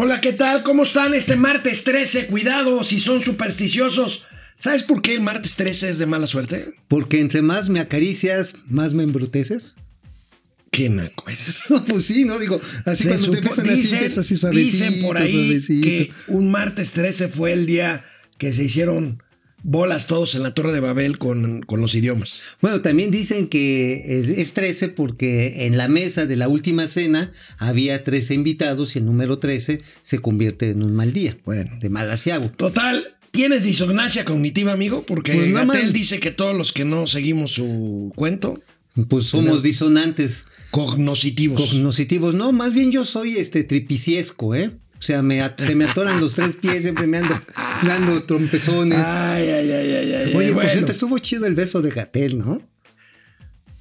Hola, ¿qué tal? ¿Cómo están este martes 13? Cuidado si son supersticiosos. ¿Sabes por qué el martes 13 es de mala suerte? Porque entre más me acaricias, más me embruteces. ¿Qué me acuerdas? No, pues sí, ¿no? Digo, así Se cuando te empiezan así, empiezas así suavecito, dicen por ahí suavecito. que un martes 13 fue el día que se hicieron bolas todos en la Torre de Babel con, con los idiomas. Bueno, también dicen que es 13 porque en la mesa de la última cena había 13 invitados y el número 13 se convierte en un mal día. Bueno. De mal asiago. Total, ¿tienes disonancia cognitiva, amigo? Porque Pues no, Gatel dice que todos los que no seguimos su cuento, Pues somos disonantes cognoscitivos. cognoscitivos. No, más bien yo soy este tripiciesco, ¿eh? O sea, me se me atoran los tres pies, siempre me ando dando trompezones. ay, ay, ay, ay, ay. Oye, por bueno, cierto, estuvo chido el beso de Gatel, ¿no?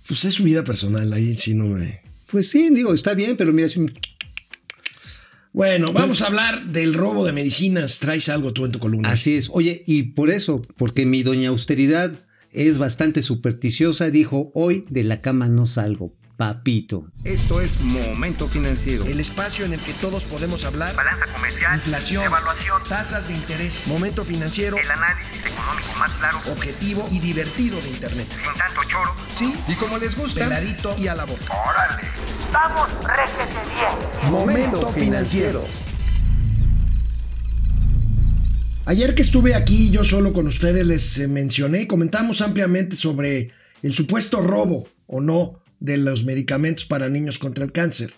pues es su vida personal, ahí sí no me... Pues sí, digo, está bien, pero mira, es un- Bueno, vamos a hablar del robo de medicinas. Traes algo tú en tu columna. Así es. Oye, y por eso, porque mi doña austeridad es bastante supersticiosa, dijo, hoy de la cama no salgo, papito. Esto es Momento Financiero. El espacio en el que todos podemos hablar. balanza comercial, Inflación, evaluación, tasas de interés, momento financiero, el análisis económico más claro, objetivo y divertido de Internet. sin tanto choro. Sí, Y como les gusta, peladito y a la boca. ¡Órale! ¡Vamos, réjete bien! Momento financiero. Ayer que estuve aquí yo solo con ustedes les eh, mencioné y comentamos ampliamente sobre el supuesto robo o no de los medicamentos para niños contra el cáncer.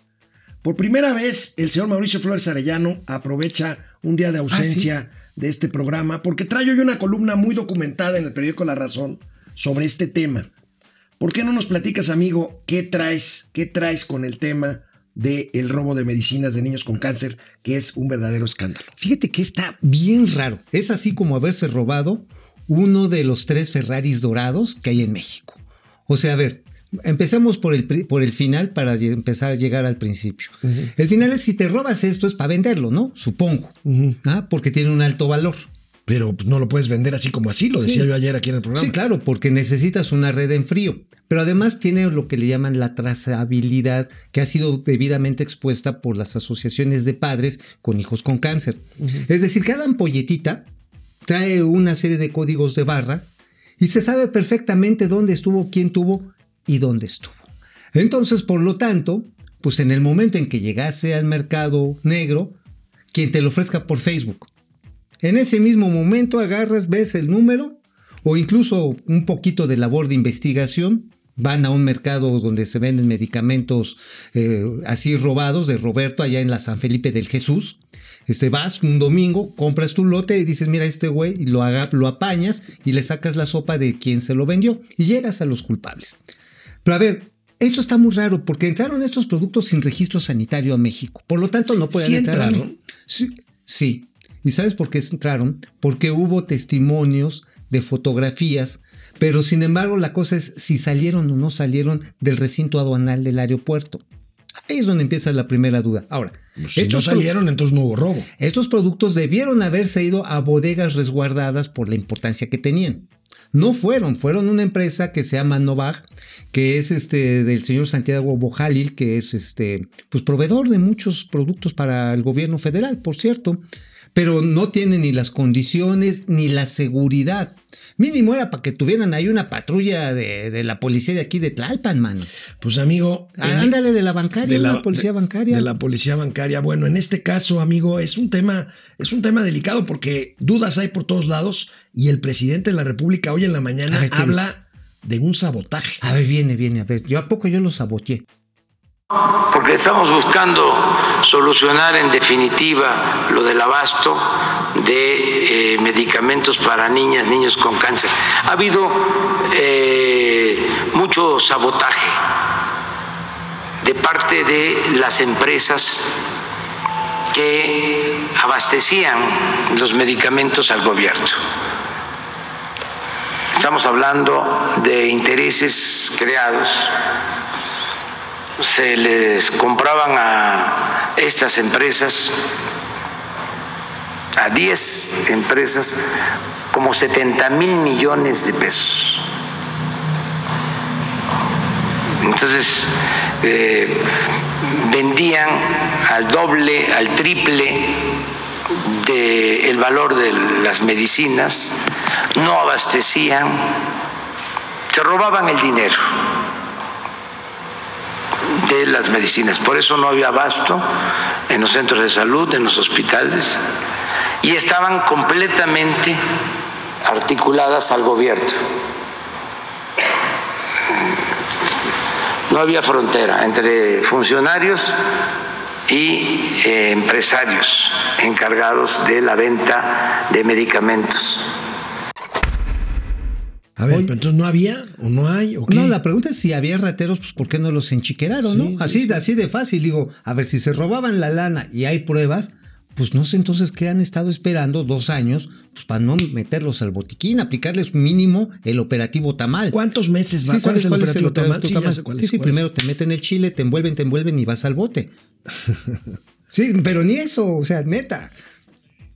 Por primera vez, el señor Mauricio Flores Arellano aprovecha un día de ausencia de este programa porque trae hoy una columna muy documentada en el periódico La Razón sobre este tema. ¿Por qué no nos platicas, amigo, qué traes, qué traes con el tema del el robo de medicinas de niños con cáncer, que es un verdadero escándalo? Fíjate que está bien raro. Es así como haberse robado uno de los tres Ferraris dorados que hay en México. O sea, a ver, empecemos por el, por el final para empezar a llegar al principio. El final es si te robas esto es para venderlo, ¿no? Supongo. Ah, Porque tiene un alto valor. Pero no lo puedes vender así como así, lo decía Sí. yo ayer aquí en el programa. Sí, claro, porque necesitas una red en frío. Pero además tiene lo que le llaman la trazabilidad, que ha sido debidamente expuesta por las asociaciones de padres con hijos con cáncer. Es decir, cada ampolletita trae una serie de códigos de barra y se sabe perfectamente dónde estuvo, quién tuvo y dónde estuvo. Entonces, por lo tanto, pues en el momento en que llegase al mercado negro, quien te lo ofrezca por Facebook, en ese mismo momento agarras, ves el número o incluso un poquito de labor de investigación. Van a un mercado donde se venden medicamentos eh, así robados de Roberto allá en la San Felipe del Jesús. Este, vas un domingo, compras tu lote y dices, mira este güey, y lo, lo apañas y le sacas la sopa de quien se lo vendió y llegas a los culpables. Pero a ver, esto está muy raro porque entraron estos productos sin registro sanitario a México. Por lo tanto, no pueden Sí entrar. entraron. Sí, sí. ¿Y sabes por qué entraron? Porque hubo testimonios de fotografías, pero sin embargo la cosa es si salieron o no salieron del recinto aduanal del aeropuerto. Ahí es donde empieza la primera duda. Ahora, Pues, si estos salieron, entonces no hubo robo. estos productos debieron haberse ido a bodegas resguardadas por la importancia que tenían. No fueron, fueron una empresa que se llama Novag, que es este del señor Santiago Bojalil, que es este pues proveedor de muchos productos para el gobierno federal, por cierto, pero no tiene ni las condiciones ni la seguridad. Mínimo era para que tuvieran ahí una patrulla de, de la policía de aquí de Tlalpan, mano. Pues amigo, Ah, en- Ándale de la bancaria, de la una policía bancaria. De la policía bancaria. Bueno, en este caso, amigo, es un tema, es un tema delicado porque dudas hay por todos lados y el presidente de la República hoy en la mañana A ver, ¿qué habla de un sabotaje. A ver, viene, viene, a ver. Yo a poco yo lo saboteé. Porque estamos buscando solucionar en definitiva lo del abasto de eh, medicamentos para niñas, niños con cáncer. Ha habido eh, mucho sabotaje de parte de las empresas que abastecían los medicamentos al gobierno. Estamos hablando de intereses creados se les compraban a estas empresas, a 10 empresas, como 70 mil millones de pesos. Entonces, eh, vendían al doble, al triple del valor de las medicinas, no abastecían, se robaban el dinero de las medicinas. Por eso no había abasto en los centros de salud, en los hospitales, y estaban completamente articuladas al gobierno. No había frontera entre funcionarios y eh, empresarios encargados de la venta de medicamentos. A ver, pero entonces no había o no hay o qué? No, la pregunta es si había rateros, pues ¿por qué no los enchiqueraron, Sí, no? Así, así de fácil, digo, a ver, si se robaban la lana y hay pruebas, pues no sé entonces qué han estado esperando dos años, pues para no meterlos al botiquín, aplicarles mínimo el operativo tamal. ¿Cuántos meses va? Sí, ¿sabes cuál es el operativo tamal? cuál Sí, es, sí, cuál es. primero te meten el chile, te envuelven, te envuelven y vas al bote. Sí, pero ni eso, o sea, neta.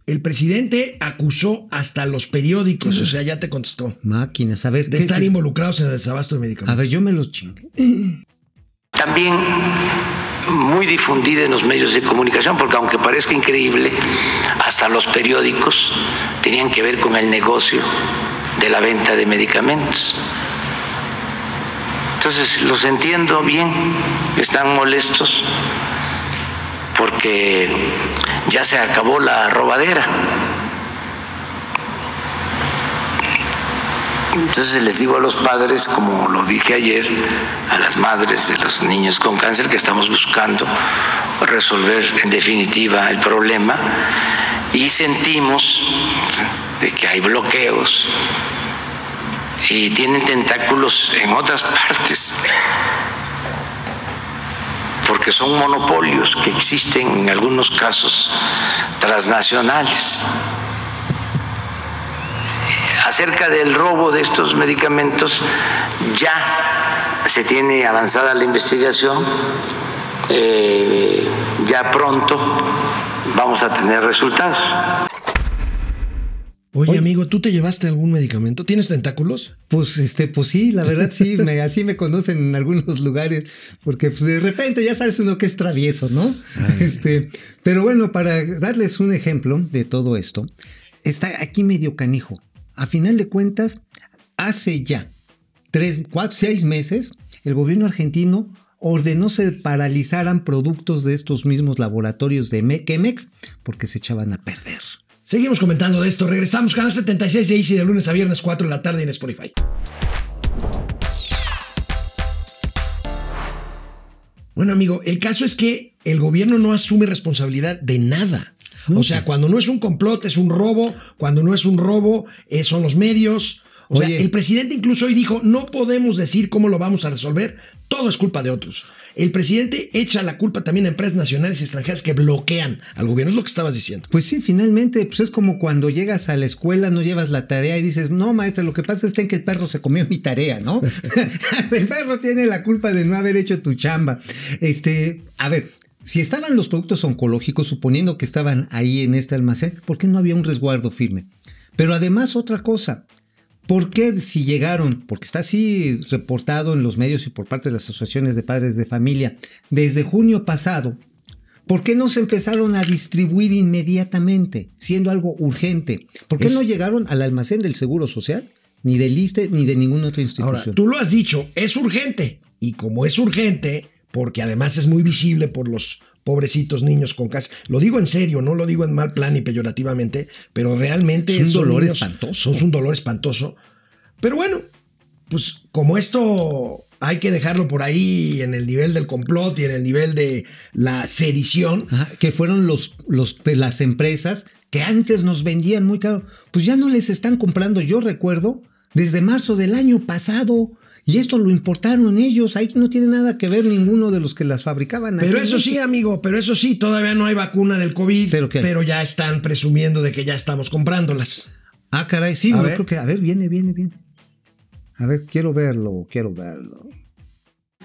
El presidente acusó hasta los periódicos, o sea, ya te contestó, Máquinas, a ver. de ¿qué- estar qué- involucrados en el desabasto de A medicamentos. ver, yo me los chingué. También muy difundida en los medios de comunicación, porque aunque parezca increíble, hasta los periódicos tenían que ver con el negocio de la venta de medicamentos. Entonces, los entiendo bien, están molestos porque ya se acabó la robadera. Entonces les digo a los padres, como lo dije ayer, a las madres de los niños con cáncer, que estamos buscando resolver en definitiva el problema y sentimos que hay bloqueos y tienen tentáculos en otras partes, porque son monopolios que existen en algunos casos transnacionales acerca del robo de estos medicamentos ya se tiene avanzada la investigación, eh, ya pronto vamos a tener resultados. Oye, amigo, ¿tú te llevaste algún medicamento? ¿Tienes tentáculos? Pues este, pues sí, la verdad sí, me, así me conocen en algunos lugares, porque pues de repente ya sabes uno que es travieso, ¿no? Este, pero bueno, para darles un ejemplo de todo esto, está aquí medio canijo. A final de cuentas, hace ya tres, cuatro, seis meses, el gobierno argentino ordenó se paralizaran productos de estos mismos laboratorios de Me- Chemex porque se echaban a perder. Seguimos comentando de esto. Regresamos, canal 76 de Easy de lunes a viernes, 4 de la tarde en Spotify. Bueno, amigo, el caso es que el gobierno no asume responsabilidad de nada. O sea, cuando no es un complot, es un robo. Cuando no es un robo, eh, son los medios. O sea, el presidente incluso hoy dijo, no podemos decir cómo lo vamos a resolver, todo es culpa de otros. El presidente echa la culpa también a empresas nacionales y extranjeras que bloquean al gobierno, es lo que estabas diciendo. Pues sí, finalmente, pues es como cuando llegas a la escuela, no llevas la tarea y dices, no, maestra, lo que pasa es que el perro se comió mi tarea, ¿no? el perro tiene la culpa de no haber hecho tu chamba. Este, a ver, si estaban los productos oncológicos, suponiendo que estaban ahí en este almacén, ¿por qué no había un resguardo firme? Pero además, otra cosa. ¿Por qué si llegaron, porque está así reportado en los medios y por parte de las asociaciones de padres de familia, desde junio pasado, ¿Por qué no se empezaron a distribuir inmediatamente, siendo algo urgente? ¿Por qué Es- no llegaron al almacén del Seguro Social, ni del ISTE, ni de ninguna otra Ahora, institución? tú lo has dicho, es urgente. Y como es urgente, porque además es muy visible por los pobrecitos niños con cáncer. Lo digo en serio, no lo digo en mal plan y peyorativamente, pero realmente Es un dolor niños- espantoso. son un dolor espantoso. Pero bueno, pues como esto hay que dejarlo por ahí en el nivel del complot y en el nivel de la sedición, Ajá, que fueron los, los, las empresas que antes nos vendían muy caro, pues ya no les están comprando, yo recuerdo, desde marzo del año pasado. Y esto lo importaron ellos, ahí no tiene nada que ver ninguno de los que las fabricaban. Pero eso sí, amigo, pero eso sí, todavía no hay vacuna del COVID, ¿Pero qué? ya están presumiendo de que ya estamos comprándolas. Ah, caray, sí, A yo ver. creo que, a ver, viene, viene, viene. A ver, quiero verlo, quiero verlo.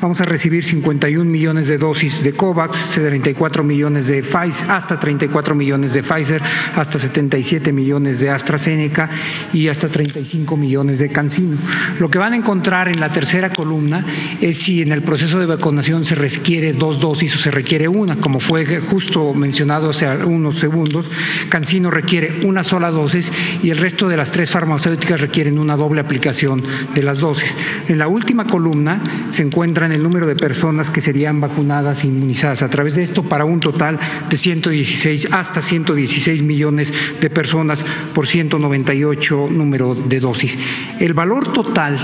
Vamos a recibir 51 millones de dosis de COVAX, 34 millones de Pfizer, hasta 34 millones de Pfizer, hasta 77 millones de AstraZeneca y hasta 35 millones de CanSino. Lo que van a encontrar en la tercera columna es si en el proceso de vacunación se requiere dos dosis o se requiere una, como fue justo mencionado hace unos segundos. CanSino requiere una sola dosis y el resto de las tres farmacéuticas requieren una doble aplicación de las dosis. En la última columna se encuentran el número de personas que serían vacunadas e inmunizadas a través de esto para un total de 116 hasta 116 millones de personas por 198 número de dosis. El valor total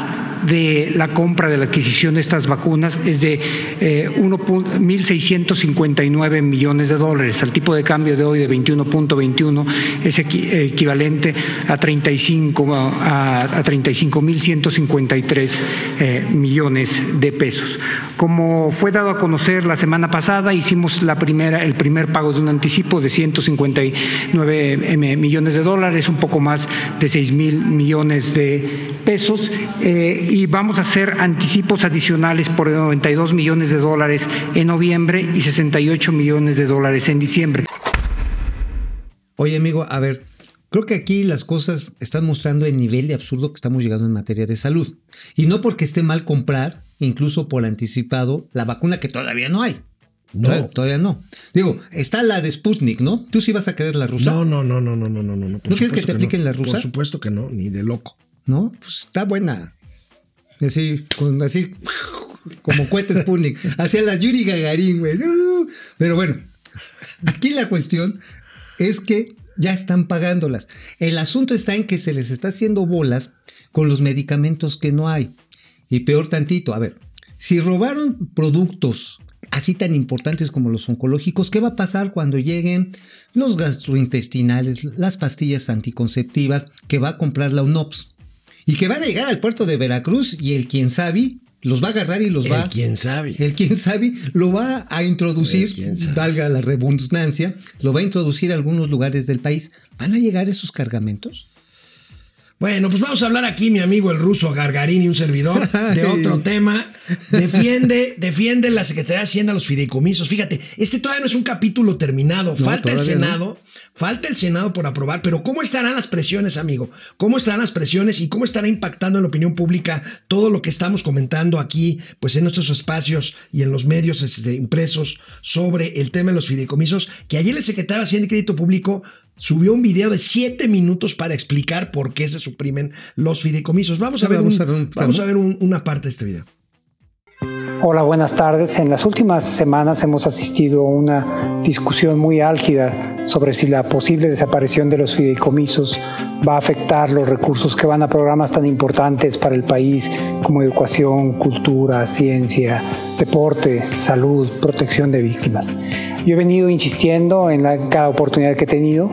de la compra de la adquisición de estas vacunas es de eh, 1.659 millones de dólares. Al tipo de cambio de hoy de 21.21 es equi equivalente a 35 a, a 35.153 eh, millones de pesos. Como fue dado a conocer la semana pasada, hicimos la primera, el primer pago de un anticipo de 159 millones de dólares, un poco más de 6 mil millones de pesos. Eh, y vamos a hacer anticipos adicionales por 92 millones de dólares en noviembre y 68 millones de dólares en diciembre. Oye, amigo, a ver, creo que aquí las cosas están mostrando el nivel de absurdo que estamos llegando en materia de salud. Y no porque esté mal comprar, incluso por anticipado, la vacuna que todavía no hay. No. Todavía, todavía no. Digo, está la de Sputnik, ¿no? ¿Tú sí vas a querer la rusa? No, no, no, no, no, no, no, no. ¿No quieres que te apliquen no. la rusa? Por supuesto que no, ni de loco. ¿No? Pues está buena. Así, con, así como cohetes Sputnik. Hacia la Yuri Gagarin, güey. Pero bueno, aquí la cuestión es que ya están pagándolas. El asunto está en que se les está haciendo bolas con los medicamentos que no hay. Y peor tantito, a ver, si robaron productos así tan importantes como los oncológicos, ¿qué va a pasar cuando lleguen los gastrointestinales, las pastillas anticonceptivas que va a comprar la UNOPS? Y que van a llegar al puerto de Veracruz y el quien sabe los va a agarrar y los el va. quién sabe. El quien sabe lo va a introducir, valga la redundancia, lo va a introducir a algunos lugares del país. ¿Van a llegar esos cargamentos? Bueno, pues vamos a hablar aquí, mi amigo el ruso Gargarín y un servidor, de otro tema. Defiende, defiende la Secretaría de Hacienda los fideicomisos. Fíjate, este todavía no es un capítulo terminado. No, falta el Senado, no. falta el Senado por aprobar, pero ¿cómo estarán las presiones, amigo? ¿Cómo estarán las presiones y cómo estará impactando en la opinión pública todo lo que estamos comentando aquí, pues en nuestros espacios y en los medios este, impresos sobre el tema de los fideicomisos? Que ayer el secretario de Hacienda y Crédito Público subió un video de siete minutos para explicar por qué se suprimen los fideicomisos. Vamos a ver, Vamos un- a ver un- vamos a ver un- una parte de este video. Hola, buenas tardes. En las últimas semanas hemos asistido a una discusión muy álgida sobre si la posible desaparición de los fideicomisos va a afectar los recursos que van a programas tan importantes para el país como educación, cultura, ciencia, deporte, salud, protección de víctimas. Yo he venido insistiendo en la- cada oportunidad que he tenido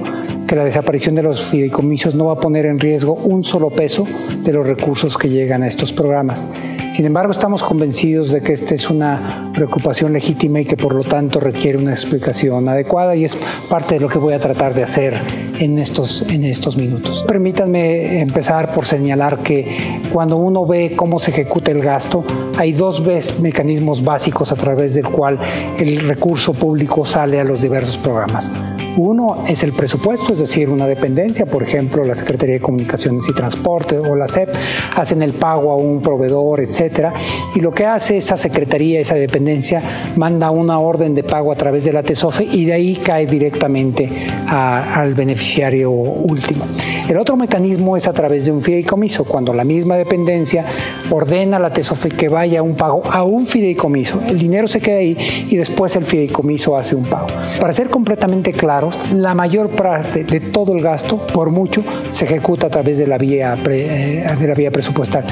que la desaparición de los fideicomisos no va a poner en riesgo un solo peso de los recursos que llegan a estos programas. Sin embargo, estamos convencidos de que esta es una preocupación legítima y que por lo tanto requiere una explicación adecuada y es parte de lo que voy a tratar de hacer en estos, en estos minutos. Permítanme empezar por señalar que cuando uno ve cómo se ejecuta el gasto, hay dos mecanismos básicos a través del cual el recurso público sale a los diversos programas. Uno es el presupuesto, es decir, una dependencia, por ejemplo, la Secretaría de Comunicaciones y Transporte o la SEP hacen el pago a un proveedor, etcétera, y lo que hace esa secretaría, esa dependencia, manda una orden de pago a través de la TESOFE y de ahí cae directamente al beneficiario último. El otro mecanismo es a través de un fideicomiso, cuando la misma dependencia ordena a la TESOFE que vaya un pago a un fideicomiso. El dinero se queda ahí y después el fideicomiso hace un pago. Para ser completamente claros, la mayor parte de todo el gasto, por mucho, se ejecuta a través de la vía, eh, de la vía presupuestal.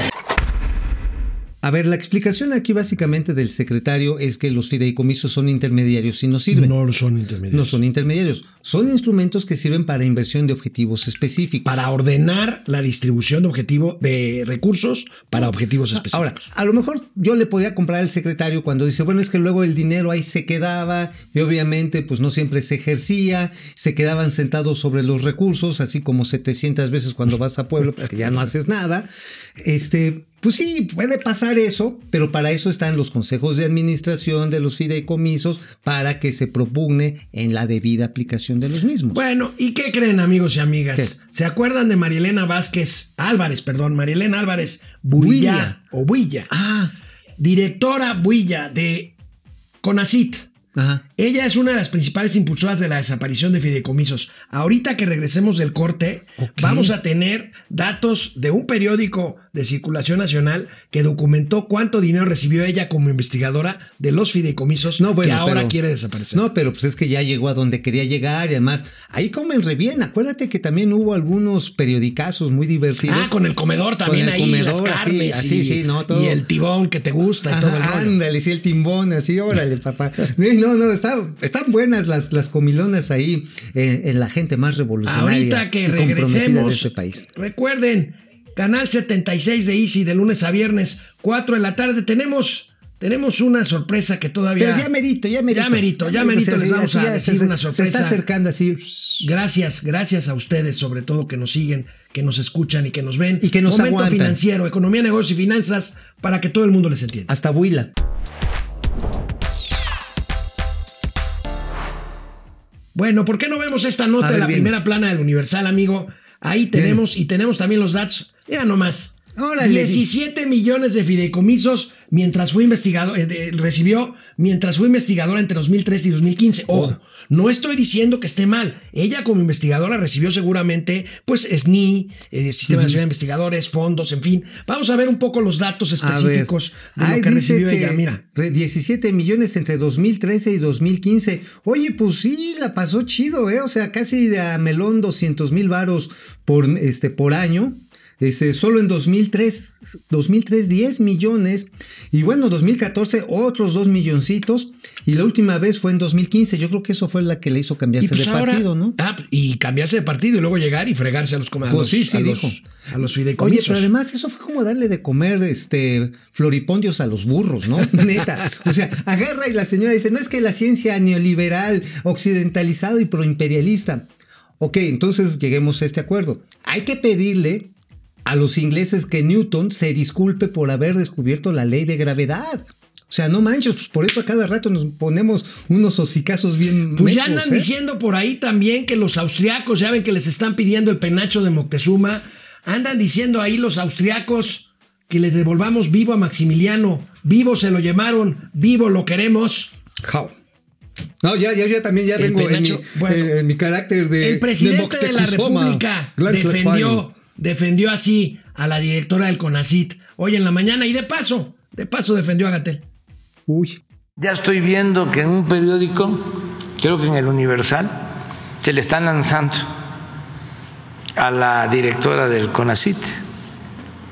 A ver, la explicación aquí básicamente del secretario es que los fideicomisos son intermediarios y no sirven. No son intermedios. No son intermediarios, son instrumentos que sirven para inversión de objetivos específicos. Para ordenar la distribución de objetivo de recursos para objetivos específicos. Ahora, a lo mejor yo le podía comprar al secretario cuando dice, bueno, es que luego el dinero ahí se quedaba y obviamente pues no siempre se ejercía, se quedaban sentados sobre los recursos, así como 700 veces cuando vas a Pueblo, porque ya no haces nada. Este, Pues sí, puede pasar eso, pero para eso están los consejos de administración de los fideicomisos para que se propugne en la debida aplicación de los mismos. Bueno, ¿y qué creen amigos y amigas? ¿Qué? ¿Se acuerdan de Marielena Vázquez Álvarez, perdón, Marielena Álvarez Builla, Builla. o Builla? Ah, Directora Builla de CONACIT. ajá. Ella es una de las principales impulsoras de la desaparición de fideicomisos. Ahorita que regresemos del corte, vamos a tener datos de un periódico de circulación nacional que documentó cuánto dinero recibió ella como investigadora de los fideicomisos No, bueno, que ahora pero- quiere desaparecer. No, pero pues es que ya llegó a donde quería llegar y además ahí comen re bien. Acuérdate que también hubo algunos periodicazos muy divertidos. Ah, con el comedor también el ahí, comedor, las así, carnes así, y, sí, no, todo. y el tibón que te gusta y todo el ándale, sí, el timbón, así, órale, papá. No, no, está- están buenas las, las comilonas ahí eh, en la gente más revolucionaria Ahorita que y comprometida de regresemos, este país. recuerden, canal 76 de Easy de lunes a viernes, 4 de la tarde, tenemos, tenemos una sorpresa que todavía... Pero ya merito, ya merito. Ya merito, ya merito, les vamos a decir se- una Se sorpresa. está acercando así. Gracias, gracias a ustedes, sobre todo que nos siguen, que nos escuchan y que nos ven. Y que nos Momento aguantan. financiero, economía, negocios y finanzas, para que todo el mundo les entienda. Hasta Buila. Bueno, ¿por qué no vemos esta nota de la bien. primera plana del Universal, amigo? Ahí tenemos y tenemos también los datos. Mira nomás. Órale. 17 millones de fideicomisos mientras fue investigador, eh, de- recibió mientras fue investigadora entre 2013 y 2015. Ojo, Oh. no estoy diciendo que esté mal. Ella como investigadora recibió seguramente, pues, SNI, eh, Sistema Nacional de Investigadores, fondos, en fin. Vamos a ver un poco los datos específicos de lo Ahí que recibió que ella. Mira. re- 17 millones entre 2013 y 2015. Oye, pues sí, la pasó chido, ¿eh? O sea, casi de a melón 200 mil varos por, este, por año. Este, solo en 2003, 2003 10 millones y bueno, 2014 otros 2 milloncitos y la última vez fue en 2015. Yo creo que eso fue la que le hizo cambiarse pues de partido, ¿no? Ah, y cambiarse de partido y luego llegar y fregarse a los comandos. Pues sí, sí, a los, dijo. a los Oye, fideicomisos. pero además eso fue como darle de comer este floripondios a los burros, ¿no? Neta. O sea, agarra y la señora dice, no es que la ciencia neoliberal, occidentalizado y proimperialista. Ok, entonces lleguemos a este acuerdo. Hay que pedirle a los ingleses que Newton se disculpe por haber descubierto la ley de gravedad. O sea, no manches, pues por eso a cada rato nos ponemos unos hocicazos bien. Pues ya andan ¿eh? diciendo por ahí también que los austriacos, ya ven que les están pidiendo el penacho de Moctezuma, andan diciendo ahí los austriacos que les devolvamos vivo a Maximiliano, vivo se lo llevaron, vivo lo queremos. Jau. No, ya, ya, ya también ya El vengo en mi, bueno. eh, en mi carácter de el presidente de, la Moctezuma. República defendió. Defendió así a la directora del CONACIT hoy en la mañana y de paso, de paso defendió a Gatel. Uy. Ya estoy viendo que en un periódico, creo que en el Universal, se le están lanzando a la directora del CONACIT,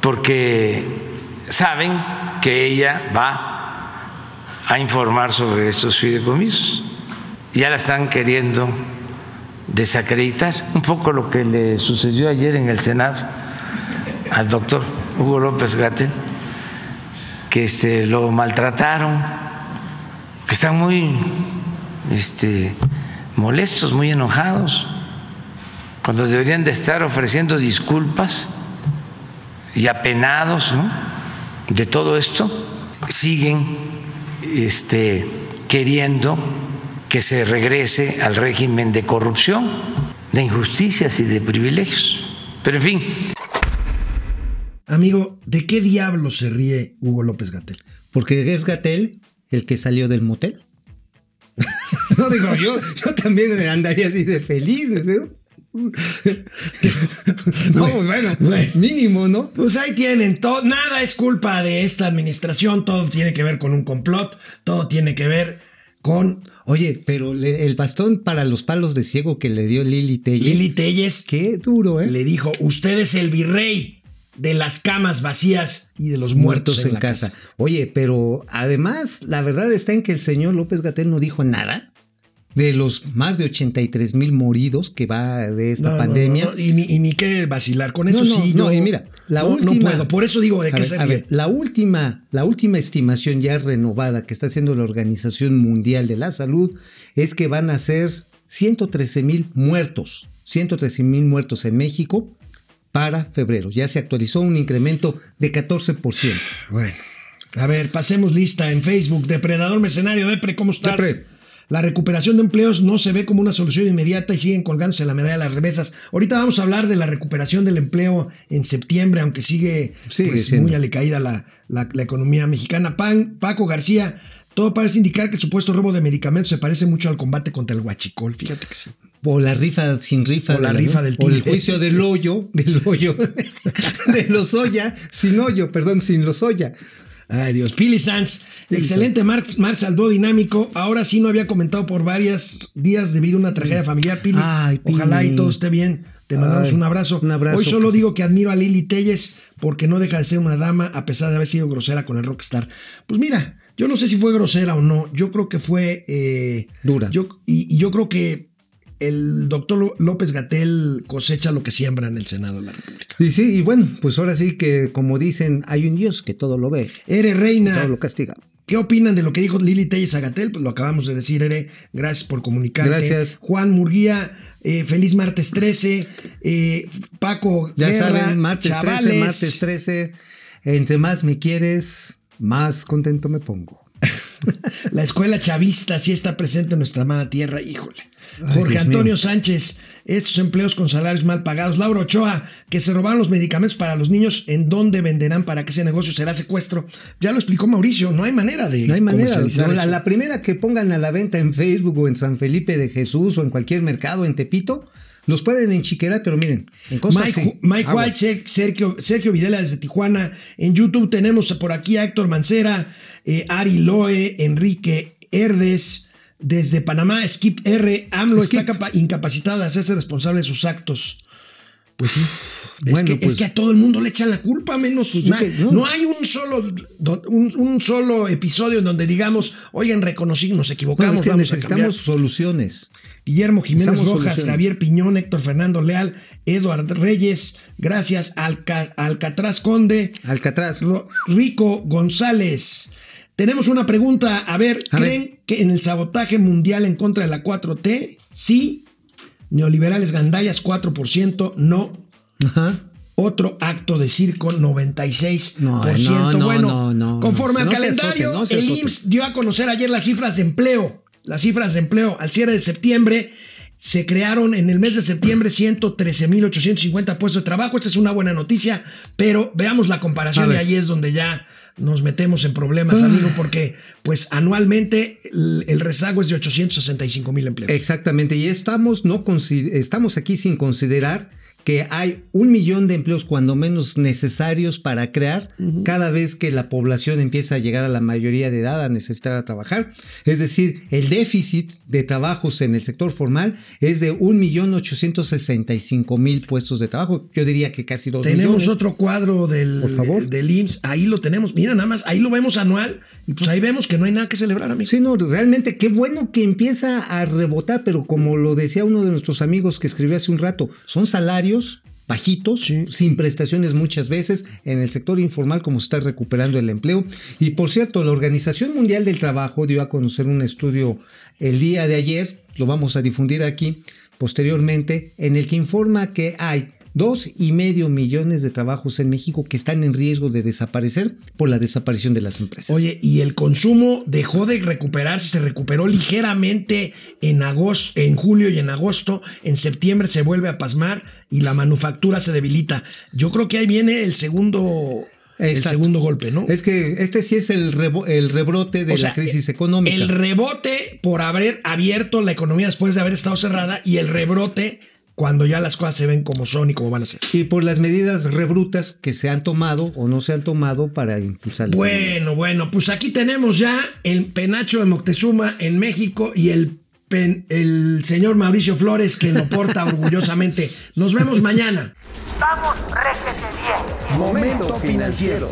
porque saben que ella va a informar sobre estos fideicomisos. Ya la están queriendo desacreditar. Un poco lo que le sucedió ayer en el Senado al doctor Hugo López Gatel, que este, lo maltrataron, que están muy este, molestos, muy enojados, cuando deberían de estar ofreciendo disculpas y apenados ¿no? de todo esto, siguen este, queriendo que se regrese al régimen de corrupción, de injusticias y de privilegios. Pero en fin, Amigo, ¿de qué diablo se ríe Hugo López Gatel? Porque es Gatel el que salió del motel. no digo, yo, yo también andaría así de feliz, ¿no? no, pues bueno, Bueno. mínimo, ¿no? Pues ahí tienen, todo, nada es culpa de esta administración, todo tiene que ver con un complot, todo tiene que ver con Oye, pero le- el bastón para los palos de ciego que le dio Lili Telles. Lili Telles, Qué duro, ¿eh? le dijo, usted es el virrey de las camas vacías y de los muertos, muertos en, la casa. Oye, pero además, la verdad está en que el señor López Gatel no dijo nada de los más de 83 mil moridos que va de esta No, pandemia. no, no, y, ni, y ni vacilar con eso No, no, sí. no, yo y mira, la última. puedo, por eso digo de qué ver, se a ver, la última, la última estimación ya renovada que está haciendo la Organización Mundial de la Salud es que van a ser 113 mil muertos, 113 mil muertos en México para febrero. Ya se actualizó un incremento de 14%. Bueno, a ver, pasemos lista en Facebook. Depredador Mercenario, Depre, ¿cómo estás? Depre. La recuperación de empleos no se ve como una solución inmediata y siguen colgándose la medalla de las remesas. Ahorita vamos a hablar de la recuperación del empleo en septiembre, aunque sigue, Sigue pues, muy alicaída la, la, la economía mexicana. Pan, Paco García, todo parece indicar que el supuesto robo de medicamentos se parece mucho al combate contra el huachicol. Fíjate que sí. O la rifa sin rifa. O la rifa del O el juicio del hoyo, del hoyo, de Lozoya, sin hoyo, perdón, sin Lozoya. Ay, Dios. Pili Sanz, excelente Mar, Mar Saldó dinámico. Ahora sí no había comentado por varios días debido a una tragedia familiar. Pili, Ay, Pili. ojalá y todo esté bien. Te mandamos Ay, un abrazo. un abrazo, Hoy solo digo que admiro a Lili Telles porque no deja de ser una dama a pesar de haber sido grosera con el rockstar. Pues mira, yo no sé si fue grosera o no. Yo creo que fue... eh, Dura. Yo, y, y yo creo que el doctor López Gatel cosecha lo que siembra en el Senado de la República. Y sí, y bueno, pues ahora sí que como dicen, hay un Dios que todo lo ve, Eres reina. todo lo castiga. ¿Qué opinan de lo que dijo Lili Telles Agatel? Pues lo acabamos de decir, Ere. Gracias por comunicarte. Gracias. Juan Murguía, eh, feliz martes 13. Eh, Paco, Ya Guerra, saben, martes 13, chavales. martes 13, entre más me quieres, más contento me pongo. La escuela chavista sí está presente en nuestra amada tierra, híjole. Jorge Antonio. Sánchez, estos empleos con salarios mal pagados. Laura Ochoa, que se robaron los medicamentos para los niños, ¿en dónde venderán para que ese negocio será secuestro? Ya lo explicó Mauricio, no hay manera de No hay manera. No, la, la primera que pongan a la venta en Facebook o en San Felipe de Jesús o en cualquier mercado en Tepito, los pueden enchiquerar, pero miren, en cosas Mike, así. Mike. White, Ser- Sergio, Sergio Videla desde Tijuana. En YouTube tenemos por aquí a Héctor Mancera, eh, Ari Loe, Enrique Herdes. Desde Panamá, Skip R. AMLO Skip. está capa- incapacitado de hacerse responsable de sus actos. Pues sí. Es, Bueno, que, pues- es que a todo el mundo le echan la culpa, menos. Pues na- es que no. no. hay un solo, un, un solo episodio en donde digamos, oigan, reconocí, nos No, equivocamos. es que vamos necesitamos cambiar". soluciones. Guillermo Jiménez Necesitamos Rojas, soluciones. Javier Piñón, Héctor Fernando Leal, Eduard Reyes, gracias, Alca- Alcatraz Conde, Alcatraz. Rico González. Tenemos una pregunta, a ver, A ¿creen que en el sabotaje mundial en contra de la 4T? Sí. Neoliberales gandallas 4%, no. Ajá. Otro acto de circo, 96%. No, no, no, bueno, no, conforme al calendario, el. IMSS dio a conocer ayer las cifras de empleo. Las cifras de empleo al cierre de septiembre. Se crearon en el mes de septiembre 113.850 puestos de trabajo. Esta es una buena noticia, pero veamos la comparación y ahí es donde ya nos metemos en problemas, amigo, porque pues anualmente el, el rezago es de 865 mil empleos. Exactamente, y estamos, no estamos aquí sin considerar que hay un millón de empleos cuando menos necesarios para crear cada vez que la población empieza a llegar a la mayoría de edad a necesitar a trabajar. Es decir, el déficit de trabajos en el sector formal es de un millón ochocientos sesenta y cinco mil puestos de trabajo. Yo diría que casi dos Tenemos millones. otro cuadro del, Por favor. del IMSS, ahí lo tenemos, mira nada más, ahí lo vemos anual y pues ahí vemos que no hay nada que celebrar, amigo. Sí, no, realmente qué bueno que empieza a rebotar, pero como lo decía uno de nuestros amigos que escribió hace un rato, son salarios bajitos, Sí. sin prestaciones muchas veces, en el sector informal como se está recuperando el empleo. Y por cierto, la Organización Mundial del Trabajo dio a conocer un estudio el día de ayer, lo vamos a difundir aquí posteriormente, en el que informa que hay dos y medio millones de trabajos en México que están en riesgo de desaparecer por la desaparición de las empresas. Oye, y el consumo dejó de recuperarse, se recuperó ligeramente en agosto, en julio y en agosto, en septiembre se vuelve a pasmar y la manufactura se debilita. Yo creo que ahí viene el segundo, el segundo golpe, ¿no? Es que este sí es el, rebo- el rebrote de O sea, la crisis económica. El rebote por haber abierto la economía después de haber estado cerrada y el rebrote cuando ya las cosas se ven como son y como van a ser. y por las medidas rebrutas que se han tomado o no se han tomado para impulsar. Bueno, bueno, pues aquí tenemos ya el penacho de Moctezuma en México y el, pen- el señor Mauricio Flores que lo porta orgullosamente. Nos vemos mañana. Vamos, réjete bien. Momento financiero.